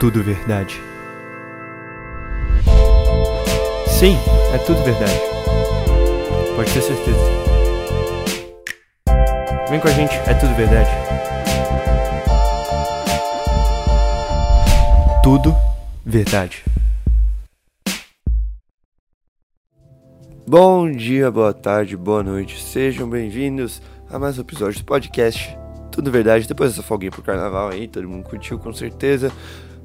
tudo verdade. Sim, é tudo verdade. Pode ter certeza. Vem com a gente, é tudo verdade. Tudo verdade. Bom dia, boa tarde, boa noite. Sejam bem-vindos a mais um episódio do podcast Tudo Verdade. Depois dessa folguinha pro carnaval aí, todo mundo curtiu com certeza.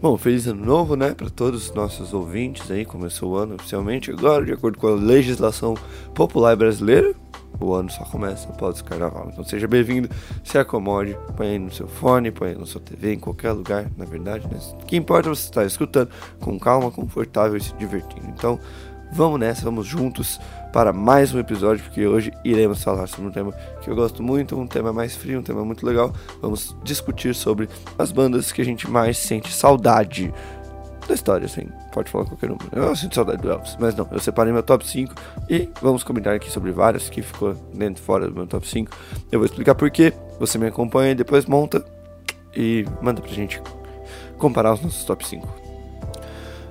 Bom, feliz ano novo, né, para todos os nossos ouvintes aí. Começou o ano oficialmente agora, de acordo com a legislação popular brasileira. O ano só começa após o carnaval. Então seja bem-vindo, se acomode, põe aí no seu fone, põe aí na sua TV, em qualquer lugar, na verdade. Né? O que importa é você estar escutando com calma, confortável e se divertindo. Então, vamos nessa, vamos juntos para mais um episódio, porque hoje iremos falar sobre um tema que eu gosto muito, um tema mais frio, um tema muito legal. Vamos discutir sobre as bandas que a gente mais sente saudade da história, assim, pode falar qualquer número. Eu sinto saudade do Elvis, mas não, eu separei meu top 5 e vamos comentar aqui sobre várias que ficou dentro e fora do meu top 5. Eu vou explicar porquê, você me acompanha depois monta e manda pra gente comparar os nossos top 5.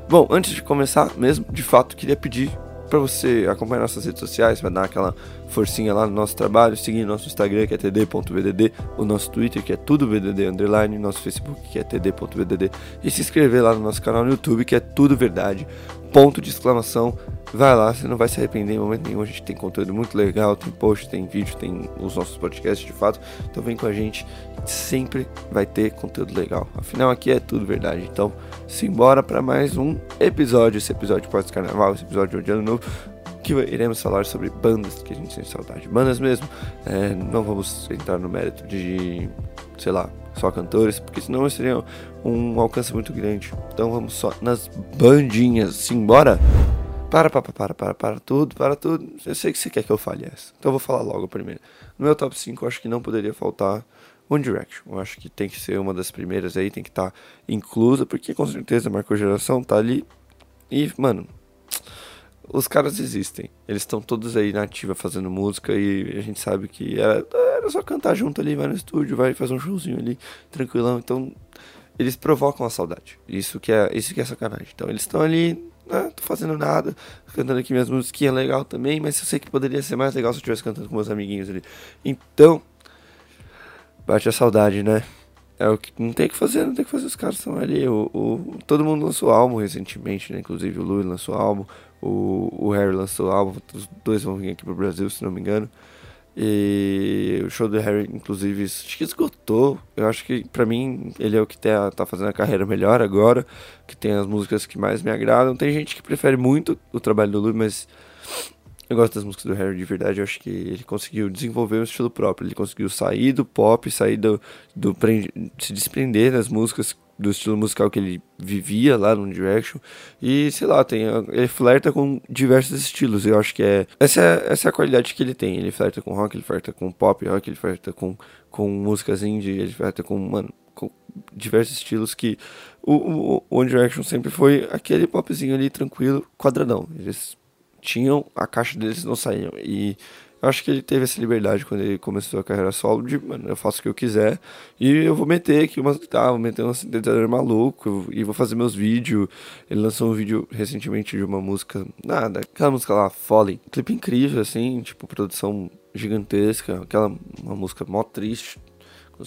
Bom, antes de começar mesmo, de fato, queria pedir para você acompanhar nossas redes sociais, vai dar aquela forcinha lá no nosso trabalho, seguir nosso Instagram que é td.vdd, o nosso Twitter que é tudo vdd underline, nosso Facebook que é td.vdd e se inscrever lá no nosso canal no YouTube que é tudo verdade. Ponto de exclamação. Vai lá, você não vai se arrepender em momento nenhum. A gente tem conteúdo muito legal, tem post, tem vídeo, tem os nossos podcasts de fato. Então vem com a gente, sempre vai ter conteúdo legal. Afinal, aqui é tudo verdade. Então, simbora para mais um episódio. Esse episódio pós-carnaval, esse episódio de ano novo que iremos falar sobre bandas que a gente tem saudade. Bandas mesmo. É, não vamos entrar no mérito de, sei lá, só cantores, porque senão seria um alcance muito grande. Então vamos só nas bandinhas. Simbora? Para, para, para, para, para tudo, para tudo. Eu sei que você quer que eu fale essa. Então eu vou falar logo primeiro. No meu top 5, eu acho que não poderia faltar One Direction. Eu acho que tem que ser uma das primeiras aí, tem que estar tá inclusa, porque com certeza marcou geração, tá ali. E, mano, os caras existem. Eles estão todos aí na ativa fazendo música e a gente sabe que era, era só cantar junto ali, vai no estúdio, vai fazer um showzinho ali, tranquilão. Então, eles provocam a saudade. Isso que é, isso que é sacanagem. Então, eles estão ali, né, tô fazendo nada, cantando aqui minhas musiquinhas legal também, mas eu sei que poderia ser mais legal se eu estivesse cantando com meus amiguinhos ali. Então, bate a saudade, né? É o que não tem que fazer, não tem que fazer, os caras estão ali. O, o, todo mundo lançou álbum recentemente, né? Inclusive o Louis lançou álbum, o, o Harry lançou álbum, os dois vão vir aqui pro Brasil, se não me engano. E o show do Harry, inclusive, acho que esgotou. Eu acho que, pra mim, ele é o que tá, tá fazendo a carreira melhor agora, que tem as músicas que mais me agradam. Tem gente que prefere muito o trabalho do Louis, mas eu gosto das músicas do Harry de verdade. Eu acho que ele conseguiu desenvolver um estilo próprio. Ele conseguiu sair do pop, sair do. do se desprender das músicas, do estilo musical que ele vivia lá no Direction. E sei lá, tem, ele flerta com diversos estilos. Eu acho que é. Essa, é. essa é a qualidade que ele tem. Ele flerta com rock, ele flerta com pop rock, ele flerta com, com músicas indie, ele flerta com. Mano, com diversos estilos que o, o, One Direction sempre foi aquele popzinho ali tranquilo, quadradão. Eles tinham, a caixa deles não saíam. E eu acho que ele teve essa liberdade quando ele começou a carreira solo de, mano, eu faço o que eu quiser e eu vou meter aqui umas guitarras, vou meter um sintetizador maluco e vou fazer meus vídeos. Ele lançou um vídeo recentemente de uma música, nada, aquela música lá, Falling. Clipe incrível, assim, tipo, produção gigantesca, aquela uma música mó triste,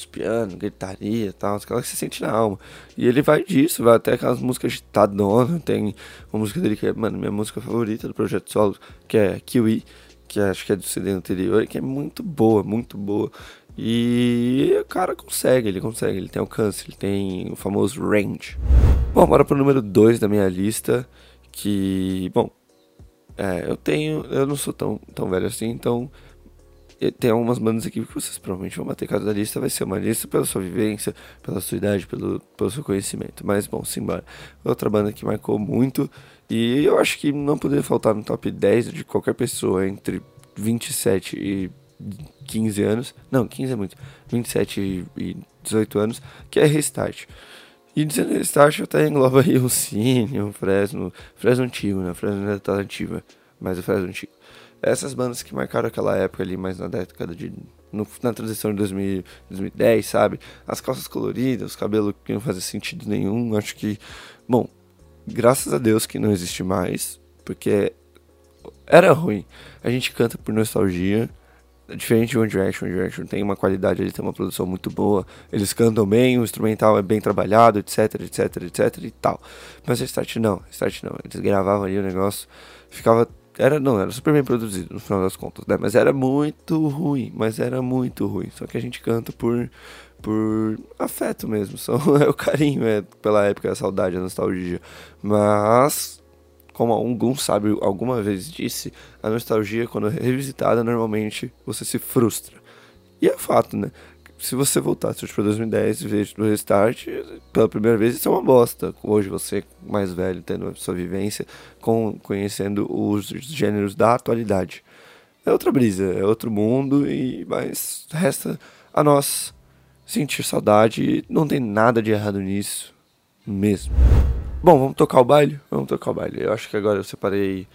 pianos, gritaria e tal, aquela que você sente na alma. E ele vai disso, vai até aquelas músicas Tadona, tem uma música dele que é, mano, minha música favorita do projeto solo, que é Kiwi, que acho que é do CD anterior, que é muito boa, muito boa. E o cara consegue, ele consegue, ele tem alcance, ele tem o famoso range. Bom, bora pro número 2 da minha lista, que, bom, é, eu tenho, eu não sou tão, tão velho assim, então tem algumas bandas aqui que vocês provavelmente vão bater cada lista, vai ser uma lista pela sua vivência, pela sua idade, pelo, pelo seu conhecimento. Mas bom, simbora. Outra banda que marcou muito e eu acho que não poderia faltar no top 10 de qualquer pessoa entre 27 e 15 anos. Não, 15 é muito. 27 e 18 anos, que é Restart. E dizendo Restart até engloba aí o Cine, o Fresno, Fresno antigo, né? Fresno ainda tá ativa, mas o Fresno antigo. Essas bandas que marcaram aquela época ali, mais na década de. No, na transição de 2000, 2010, sabe? As calças coloridas, os cabelos que não fazem sentido nenhum. Acho que. Bom, graças a Deus que não existe mais, porque era ruim. A gente canta por nostalgia. Diferente de One Direction, One Direction tem uma qualidade, ele tem uma produção muito boa, eles cantam bem, o instrumental é bem trabalhado, etc, etc, etc e tal. Mas a Start não, Start não, eles gravavam ali o negócio, ficava era, não, era super bem produzido no final das contas, né? Mas era muito ruim, mas era muito ruim. Só que a gente canta por, por afeto mesmo, só é o carinho, é pela época, a saudade, a nostalgia. Mas, como algum sabe alguma vez disse, a nostalgia, quando é revisitada, normalmente você se frustra. E é fato, né? Se você voltasse para 2010 e ver o Restart, pela primeira vez isso é uma bosta. Hoje você, mais velho, tendo a sua vivência, com, conhecendo os gêneros da atualidade. É outra brisa, é outro mundo, e mas resta a nós sentir saudade. Não tem nada de errado nisso, mesmo. Bom, vamos tocar o baile? Vamos tocar o baile. Eu acho que agora eu separei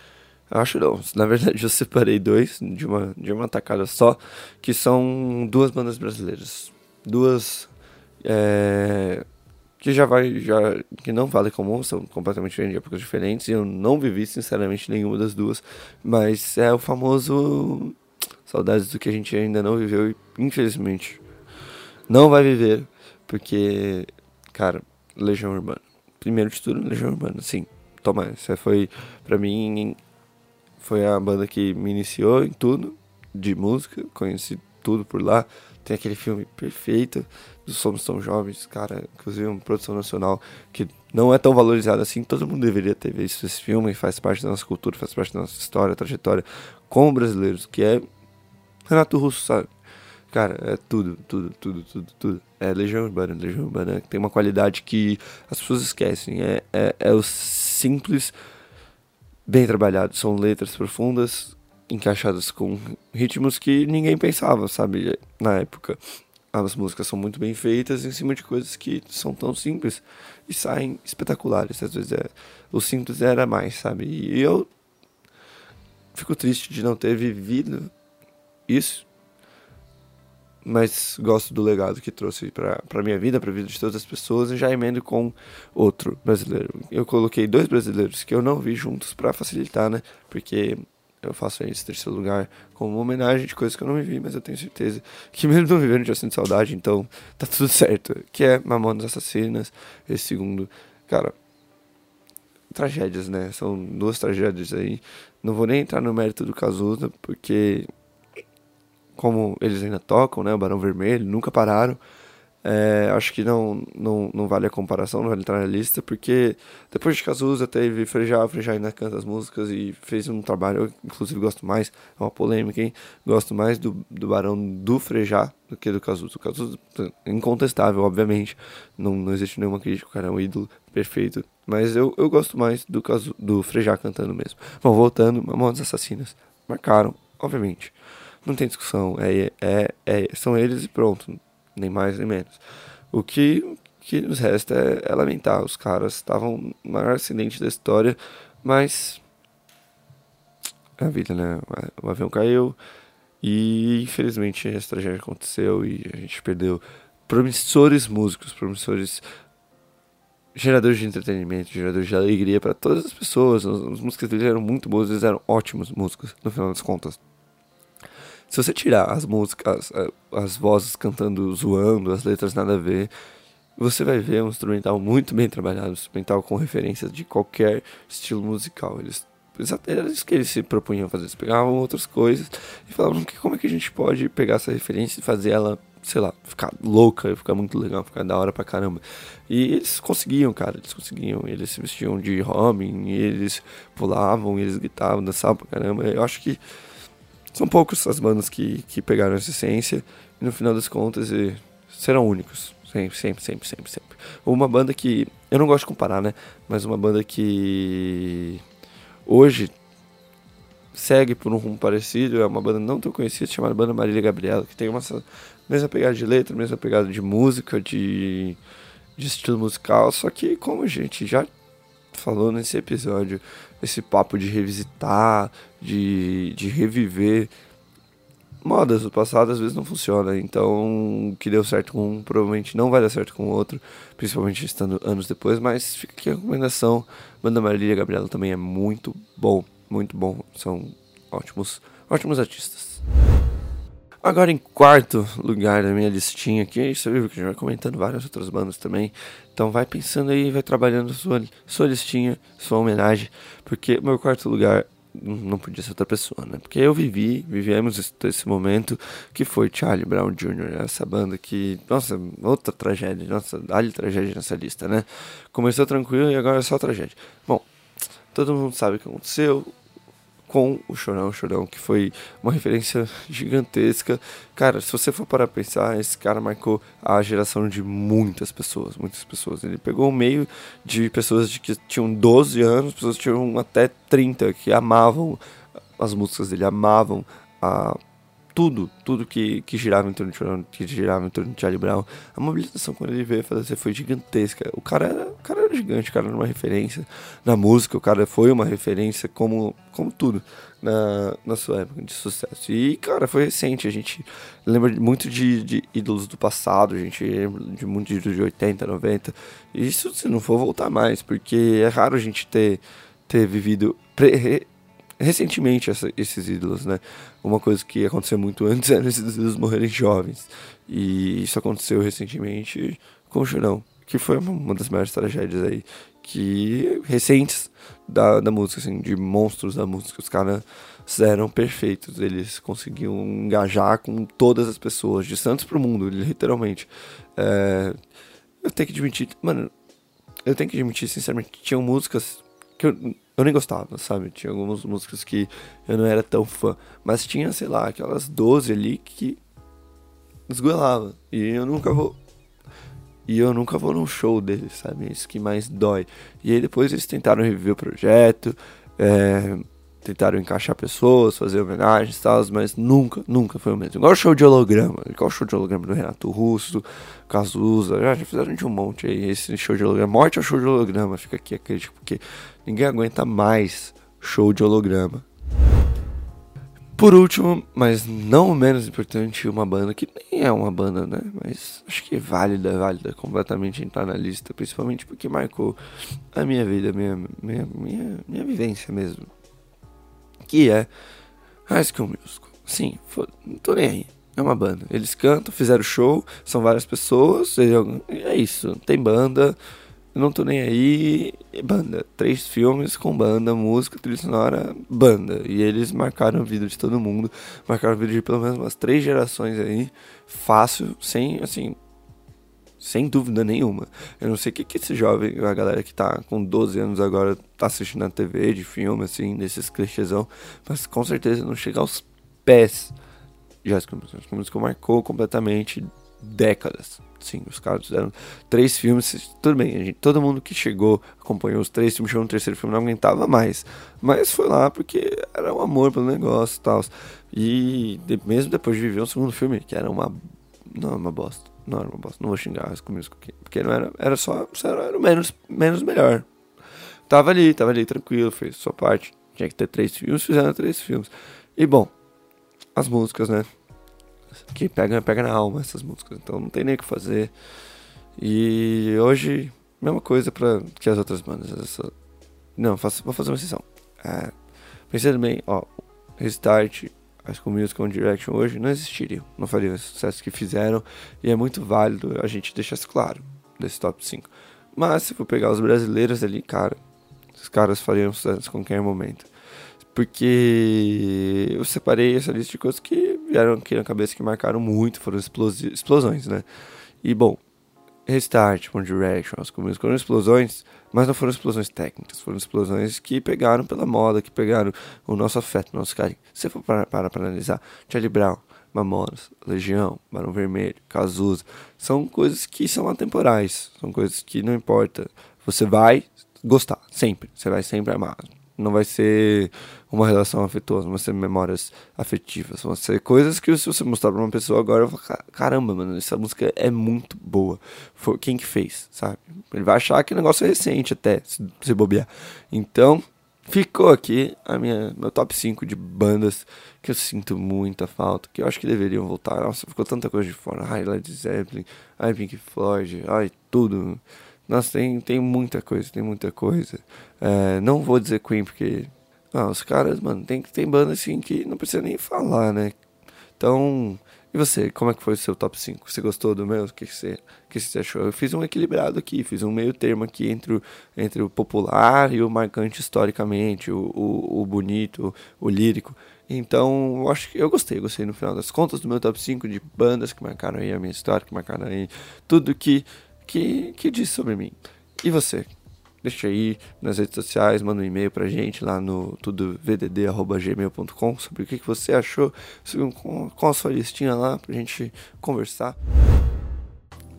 Acho não. Na verdade, eu separei dois de uma, de uma tacada só, que são duas bandas brasileiras. Duas. É, que já vai. Já, que não vale comum, são completamente diferentes, épocas diferentes. E eu não vivi, sinceramente, nenhuma das duas. Mas é o famoso. Saudades do que a gente ainda não viveu e, infelizmente, não vai viver. Porque, cara, Legião Urbana. Primeiro de tudo, Legião Urbana, sim. Toma, essa foi, pra mim, foi a banda que me iniciou em tudo de música, conheci tudo por lá. Tem aquele filme perfeito dos Somos Tão Jovens, cara, inclusive uma produção nacional que não é tão valorizada assim. Todo mundo deveria ter visto esse filme, faz parte da nossa cultura, faz parte da nossa história, trajetória com brasileiros, que é Renato Russo, sabe? Cara, é tudo, tudo, tudo, tudo, tudo. É Legião Urbana, Legião Urbana tem uma qualidade que as pessoas esquecem. É, é, é o simples bem trabalhado. São letras profundas, encaixadas com ritmos que ninguém pensava, sabe, na época. As músicas são muito bem feitas em cima de coisas que são tão simples e saem espetaculares. Às vezes é, o simples era mais, sabe? E eu fico triste de não ter vivido isso mas gosto do legado que trouxe para minha vida, para a vida de todas as pessoas, e já emendo com outro brasileiro. Eu coloquei dois brasileiros que eu não vi juntos para facilitar, né? Porque eu faço esse terceiro lugar como uma homenagem de coisas que eu não vivi, mas eu tenho certeza que mesmo não vivendo já sinto saudade, então tá tudo certo. Que é Mamonas Assassinas, esse segundo, cara, tragédias, né? São duas tragédias aí. Não vou nem entrar no mérito do Cazuza, porque como eles ainda tocam, né? O Barão Vermelho, nunca pararam. É, acho que não, não, não vale a comparação, não vale entrar na lista, porque depois de Cazuza teve Frejá, Frejá ainda canta as músicas e fez um trabalho, eu inclusive gosto mais, é uma polêmica, hein? Gosto mais do, do Barão do Frejá do que do Cazuza. O Cazuza, incontestável, obviamente, não, não existe nenhuma crítica, o cara é um ídolo perfeito, mas eu, eu gosto mais do, Cazu, do Frejá cantando mesmo. Bom, voltando, Mamonas Assassinas, marcaram, obviamente não tem discussão. É, é, é, são eles e pronto. Nem mais nem menos. O que, que nos resta é, é lamentar. Os caras estavam no maior acidente da história, mas. É a vida, né? O avião caiu e infelizmente essa tragédia aconteceu e a gente perdeu promissores músicos, promissores geradores de entretenimento, geradores de alegria para todas as pessoas. As, as músicas deles eram muito boas, eles eram ótimos músicos, no final das contas. Se você tirar as músicas, as, as vozes cantando, zoando, as letras nada a ver, você vai ver um instrumental muito bem trabalhado, um instrumental com referências de qualquer estilo musical. Eles era isso que eles se propunham fazer. Eles pegavam outras coisas e falavam que como é que a gente pode pegar essa referência e fazer ela, sei lá, ficar louca, ficar muito legal, ficar da hora pra caramba. E eles conseguiam, cara, eles conseguiam. Eles se vestiam de Robin, eles pulavam, eles gritavam, dançavam pra caramba. Eu acho que são poucos as bandas que, que pegaram essa essência e no final das contas serão únicos. Sempre, sempre, sempre, sempre, sempre. Uma banda que. Eu não gosto de comparar, né? Mas uma banda que. Hoje segue por um rumo parecido. É uma banda não tão conhecida chamada Banda Marília Gabriela, que tem uma mesma pegada de letra, mesma pegada de música, de, de estilo musical. Só que, como a gente já falou nesse episódio, esse papo de revisitar, de, de reviver modas do passado às vezes não funciona. Então, o que deu certo com um provavelmente não vai dar certo com o outro, principalmente estando anos depois. Mas fica aqui a recomendação: Banda Marília Gabriela também é muito bom, muito bom. São ótimos, ótimos artistas. Agora em quarto lugar da minha listinha aqui, você viu que a gente vai comentando várias outras bandas também. Então vai pensando aí, vai trabalhando sua, sua listinha, sua homenagem, porque meu quarto lugar não podia ser outra pessoa, né? Porque eu vivi, vivemos esse, esse, momento que foi Charlie Brown Jr., essa banda que, nossa, outra tragédia, nossa, dá tragédia nessa lista, né? Começou tranquilo e agora é só tragédia. Bom, todo mundo sabe o que aconteceu, com o Chorão, Chorão, que foi uma referência gigantesca. Cara, se você for para pensar, esse cara marcou a geração de muitas pessoas, muitas pessoas. Ele pegou o meio de pessoas de que tinham 12 anos, pessoas que tinham até 30, que amavam as músicas dele, amavam a tudo, tudo que, que girava em torno de Chorão, que girava em torno de Charlie Brown. A mobilização quando ele veio fazer foi gigantesca. O cara era, o cara era gigante, o cara era uma referência na música, o cara foi uma referência como, como tudo na, na sua época de sucesso. E, cara, foi recente. A gente lembra muito de, de ídolos do passado, a gente lembra de muitos ídolos de 80, 90. E isso se não for voltar mais, porque é raro a gente ter, ter vivido. Recentemente essa, esses ídolos, né? Uma coisa que aconteceu muito antes era esses ídolos morrerem jovens. E isso aconteceu recentemente com o Chorão, que foi uma das maiores tragédias aí, que recentes da, da música, assim, de monstros da música. Os caras eram perfeitos, eles conseguiam engajar com todas as pessoas, de Santos pro mundo, literalmente. É, eu tenho que admitir, mano, eu tenho que admitir, sinceramente, tinham músicas que eu eu nem gostava, sabe? Tinha algumas músicas que eu não era tão fã. Mas tinha, sei lá, aquelas 12 ali que esgoelava. E eu nunca vou. E eu nunca vou num show deles, sabe? Isso que mais dói. E aí depois eles tentaram reviver o projeto. É, tentaram encaixar pessoas, fazer homenagens e tal, mas nunca, nunca foi o mesmo. Igual o show de holograma, igual o show de holograma do Renato Russo, Cazuza, já, já fizeram de um monte aí, esse show de holograma. Morte é o show de holograma, fica aqui a crítica, porque ninguém aguenta mais show de holograma. Por último, mas não menos importante, uma banda que nem é uma banda, né? Mas acho que é válida, válida completamente entrar na lista, principalmente porque marcou a minha vida, minha, minha, minha, minha vivência mesmo que é High School Musical. Sim, não tô nem aí. É uma banda. Eles cantam, fizeram show, são várias pessoas, é isso. Tem banda, não tô nem aí. Banda. Três filmes com banda, música, trilha sonora, banda. E eles marcaram a vida de todo mundo. Marcaram a vida de pelo menos umas três gerações aí. Fácil, sem, assim, sem dúvida nenhuma. Eu não sei o que, que esse jovem, a galera que tá com 12 anos agora, tá assistindo na TV, de filme, assim, desses clichêsão, mas com certeza não chega aos pés Musical. Musical marcou completamente décadas. Sim, os caras fizeram três filmes, tudo bem, gente, todo mundo que chegou, acompanhou os três filmes, chegou no terceiro filme, não aguentava mais. Mas foi lá porque era um amor pelo negócio e tal. E mesmo depois de viver um segundo filme, que era uma. Não, uma bosta não era uma bosta, não vou xingar Musical aqui. Porque não era, era só, era menos, menos melhor. Tava ali, tava ali tranquilo, fez sua parte. Tinha que ter três filmes, fizeram três filmes. E bom, as músicas, né? Que pega, pega na alma essas músicas, então não tem nem o que fazer. E hoje, mesma coisa pra, que as outras bandas. Essa... Não, faço, vou fazer uma exceção. É, pensando bem, ó, Restart, School Musical One Direction hoje não existiriam, não fariam o sucesso que fizeram, e é muito válido a gente deixar isso claro desse top 5. Mas se for pegar os brasileiros ali, cara, os caras fariam sucesso em qualquer momento. Porque eu separei essa lista de coisas que vieram aqui na cabeça que marcaram muito, foram explosões, né? E bom, Restart, One Direction, as coisas foram explosões, mas não foram explosões técnicas, foram explosões que pegaram pela moda, que pegaram o nosso afeto, o nosso carinho. Se for para, para, para analisar, Charlie Brown, Mamonas, Legião, Barão Vermelho, Cazuza, são coisas que são atemporais, são coisas que não importa. Você vai gostar, sempre, você vai sempre amar. Não vai ser uma relação afetuosa, vai ser memórias afetivas. Vão ser coisas que se você mostrar pra uma pessoa agora, vou falar, caramba, mano, essa música é muito boa. Foi quem que fez, sabe? Ele vai achar que o negócio é recente até, se, se bobear. Então, ficou aqui a minha, meu top 5 de bandas que eu sinto muita falta, que eu acho que deveriam voltar. Nossa, ficou tanta coisa de fora. Ai, Led Zeppelin, ai, Pink Floyd, ai, tudo. Nossa, tem, tem muita coisa, tem muita coisa. É, não vou dizer Queen, porque. Ah, os caras, mano, tem, tem banda assim que não precisa nem falar, né? Então. E você, como é que foi o seu top 5? Você gostou do meu? O que você, que você achou? Eu fiz um equilibrado aqui, fiz um meio termo aqui entre o, entre o popular e o marcante historicamente, o, o, o bonito, o lírico. Então, eu acho que eu gostei, gostei no final das contas do meu top 5 de bandas que marcaram aí a minha história, que marcaram aí tudo que que, que diz sobre mim. E você? Deixa aí nas redes sociais, manda um e-mail pra gente lá no tudovdd.gmail.com sobre o que, você achou, com, com a sua listinha lá pra gente conversar.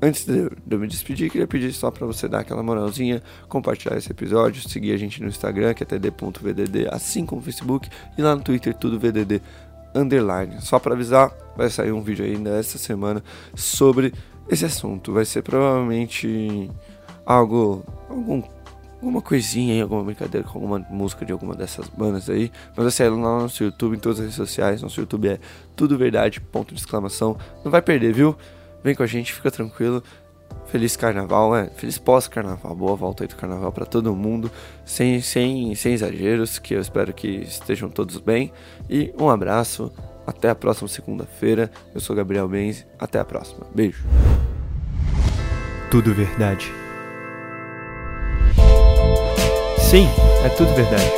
Antes de eu me despedir, queria pedir só para você dar aquela moralzinha, compartilhar esse episódio, seguir a gente no Instagram, que é td.vdd, assim como no Facebook, e lá no Twitter, tudo VDD underline. Só para avisar, vai sair um vídeo ainda essa semana sobre esse assunto. Vai ser provavelmente algo, algum, alguma coisinha aí, alguma brincadeira com alguma música de alguma dessas bandas aí. Mas vai sair lá no nosso YouTube, em todas as redes sociais. Nosso YouTube é tudo verdade, ponto de exclamação. Não vai perder, viu? Vem com a gente, fica tranquilo. Feliz carnaval, né? Feliz pós-carnaval. Boa volta aí do carnaval para todo mundo. Sem, sem, sem exageros, que eu espero que estejam todos bem. E um abraço. Até a próxima segunda-feira. Eu sou Gabriel Benz. Até a próxima. Beijo. Tudo verdade. Sim, é tudo verdade.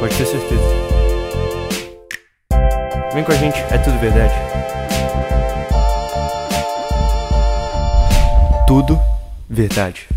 Pode ter certeza. Vem com a gente, é tudo verdade. Tudo verdade.